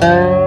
嗯。